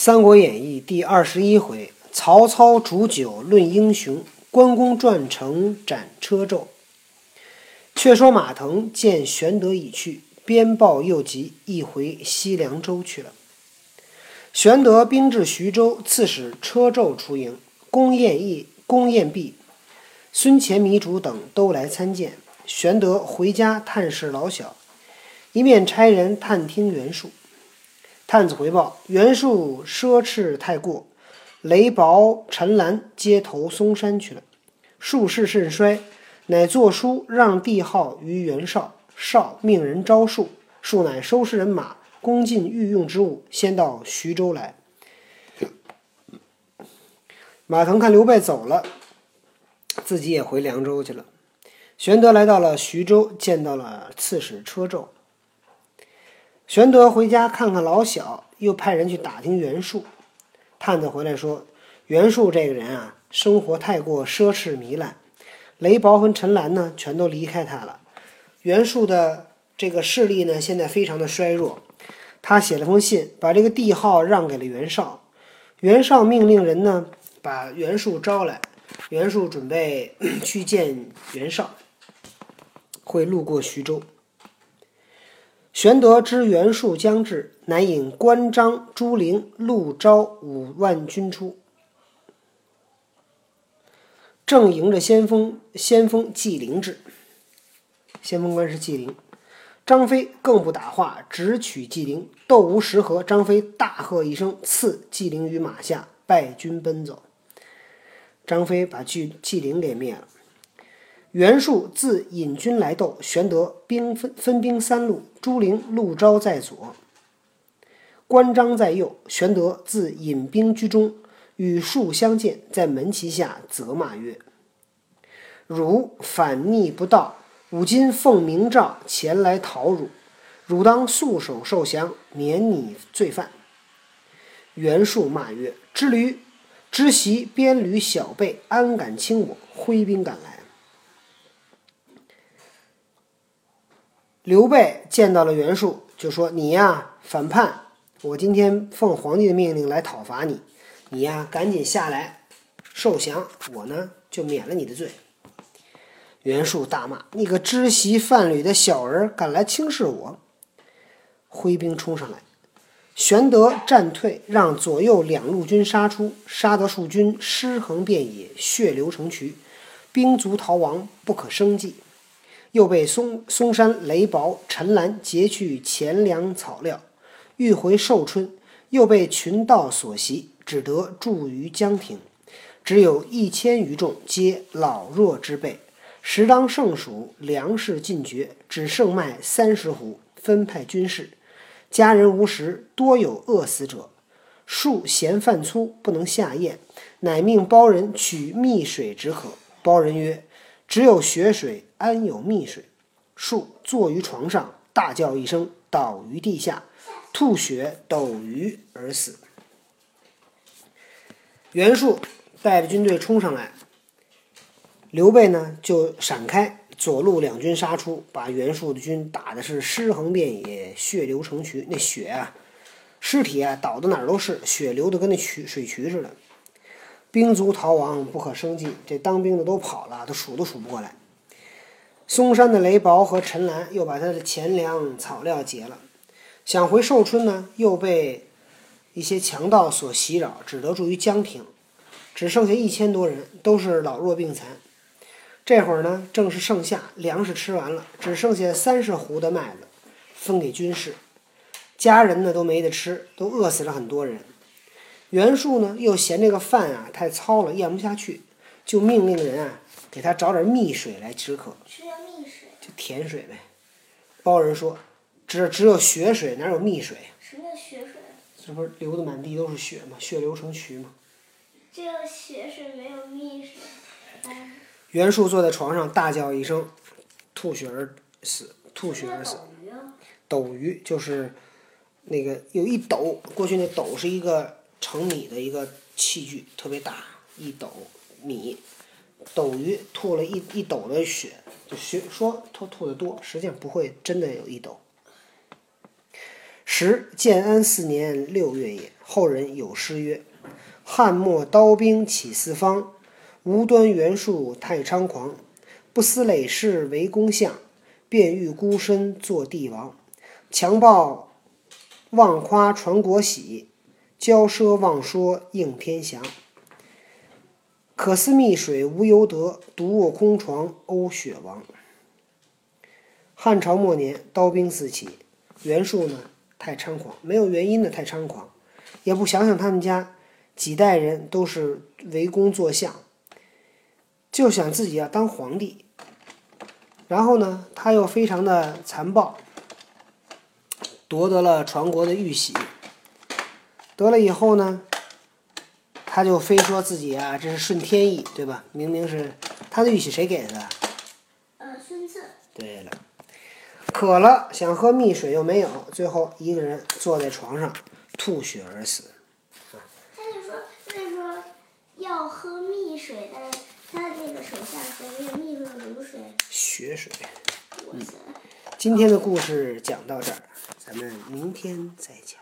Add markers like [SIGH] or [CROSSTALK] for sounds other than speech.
三国演义》第二十一回：曹操煮酒论英雄，关公转城斩车胄。却说马腾见玄德已去，边报又急，一回西凉州去了。玄德兵至徐州，刺史车胄出迎，公宴议公宴毕，孙乾、糜竺等都来参见。玄德回家探视老小，一面差人探听袁术。探子回报：袁术奢侈太过，雷薄、陈兰皆投嵩山去了。术势甚衰，乃作书让帝号于袁绍，绍命人招术，术乃收拾人马，恭进御用之物，先到徐州来。马腾看刘备走了，自己也回凉州去了。玄德来到了徐州，见到了刺史车胄。玄德回家看看老小，又派人去打听袁术。探子回来说，袁术这个人啊，生活太过奢侈糜烂，雷薄和陈兰呢，全都离开他了。袁术的这个势力呢，现在非常的衰弱。他写了封信，把这个帝号让给了袁绍。袁绍命令人呢，把袁术招来。袁术准备 [CLEARS THROAT] 去见袁绍，会路过徐州。玄德知袁术将至，乃引关张、朱灵、陆昭五万军出，正迎着先锋先锋纪灵至。先锋官是纪灵，张飞更不打话，直取纪灵。斗无十合，张飞大喝一声，刺纪灵于马下，败军奔走。张飞把纪纪灵给灭了。袁术自引军来斗，玄德兵分分兵三路，朱灵、陆昭在左，关张在右。玄德自引兵居中，与术相见，在门旗下责骂曰：“汝反逆不道，吾今奉明诏前来讨汝，汝当束手受降，免你罪犯。”袁术骂曰：“知驴，知袭边旅小辈，安敢轻我？”挥兵赶来。刘备见到了袁术，就说：“你呀，反叛！我今天奉皇帝的命令来讨伐你，你呀，赶紧下来受降，我呢就免了你的罪。”袁术大骂：“你个知袭犯履的小儿，敢来轻视我！”挥兵冲上来，玄德战退，让左右两路军杀出，杀得数军尸横遍野，血流成渠，兵卒逃亡，不可生计。又被嵩嵩山雷薄、陈兰劫去钱粮草料，欲回寿春，又被群盗所袭，只得住于江亭。只有一千余众，皆老弱之辈。时当盛暑，粮食尽绝，只剩麦三十斛，分派军士。家人无食，多有饿死者。数嫌饭粗，不能下咽，乃命包人取蜜水止渴。包人曰：“只有血水。”安有蜜水？树坐于床上，大叫一声，倒于地下，吐血斗鱼而死。袁术带着军队冲上来，刘备呢就闪开，左路两军杀出，把袁术的军打的是尸横遍野，血流成渠。那血啊，尸体啊倒的哪儿都是，血流的跟那渠水渠似的。兵卒逃亡，不可生计。这当兵的都跑了，都数都数不过来。嵩山的雷薄和陈兰又把他的钱粮草料劫了，想回寿春呢，又被一些强盗所袭扰，只得住于江亭，只剩下一千多人，都是老弱病残。这会儿呢，正是盛夏，粮食吃完了，只剩下三十斛的麦子，分给军士，家人呢都没得吃，都饿死了很多人。袁术呢又嫌这个饭啊太糙了，咽不下去，就命令人啊给他找点蜜水来止渴。就甜水呗，包人说，只只有血水，哪有蜜水？什么叫血水？这不是流的满地都是血吗？血流成渠吗？只有血水没有蜜水。袁术坐在床上大叫一声，吐血而死，吐血而死。斗鱼就是那个有一斗，过去那斗是一个盛米的一个器具，特别大，一斗米。斗鱼吐了一一斗的血，就学说吐吐的多，实际上不会真的有一斗。十建安四年六月也。后人有诗曰：“汉末刀兵起四方，无端袁术太猖狂。不思累世为公相，便欲孤身做帝王。强暴妄夸传国喜，骄奢妄说应天祥。可思密水无由得，独卧空床欧血亡。”汉朝末年，刀兵四起，袁术呢太猖狂，没有原因的太猖狂。也不想想他们家几代人都是为公作相，就想自己要当皇帝。然后呢，他又非常的残暴，夺得了传国的玉玺。得了以后呢，他就非说自己啊，这是顺天意，对吧？明明是他的玉玺谁给的？呃，孙策。对了，渴了想喝蜜水又没有，最后一个人坐在床上。吐血而死。他就说，他就说要喝蜜水，但是他那个手下和那个蜜水流水。血水。哇塞！今天的故事讲到这儿，咱们明天再讲。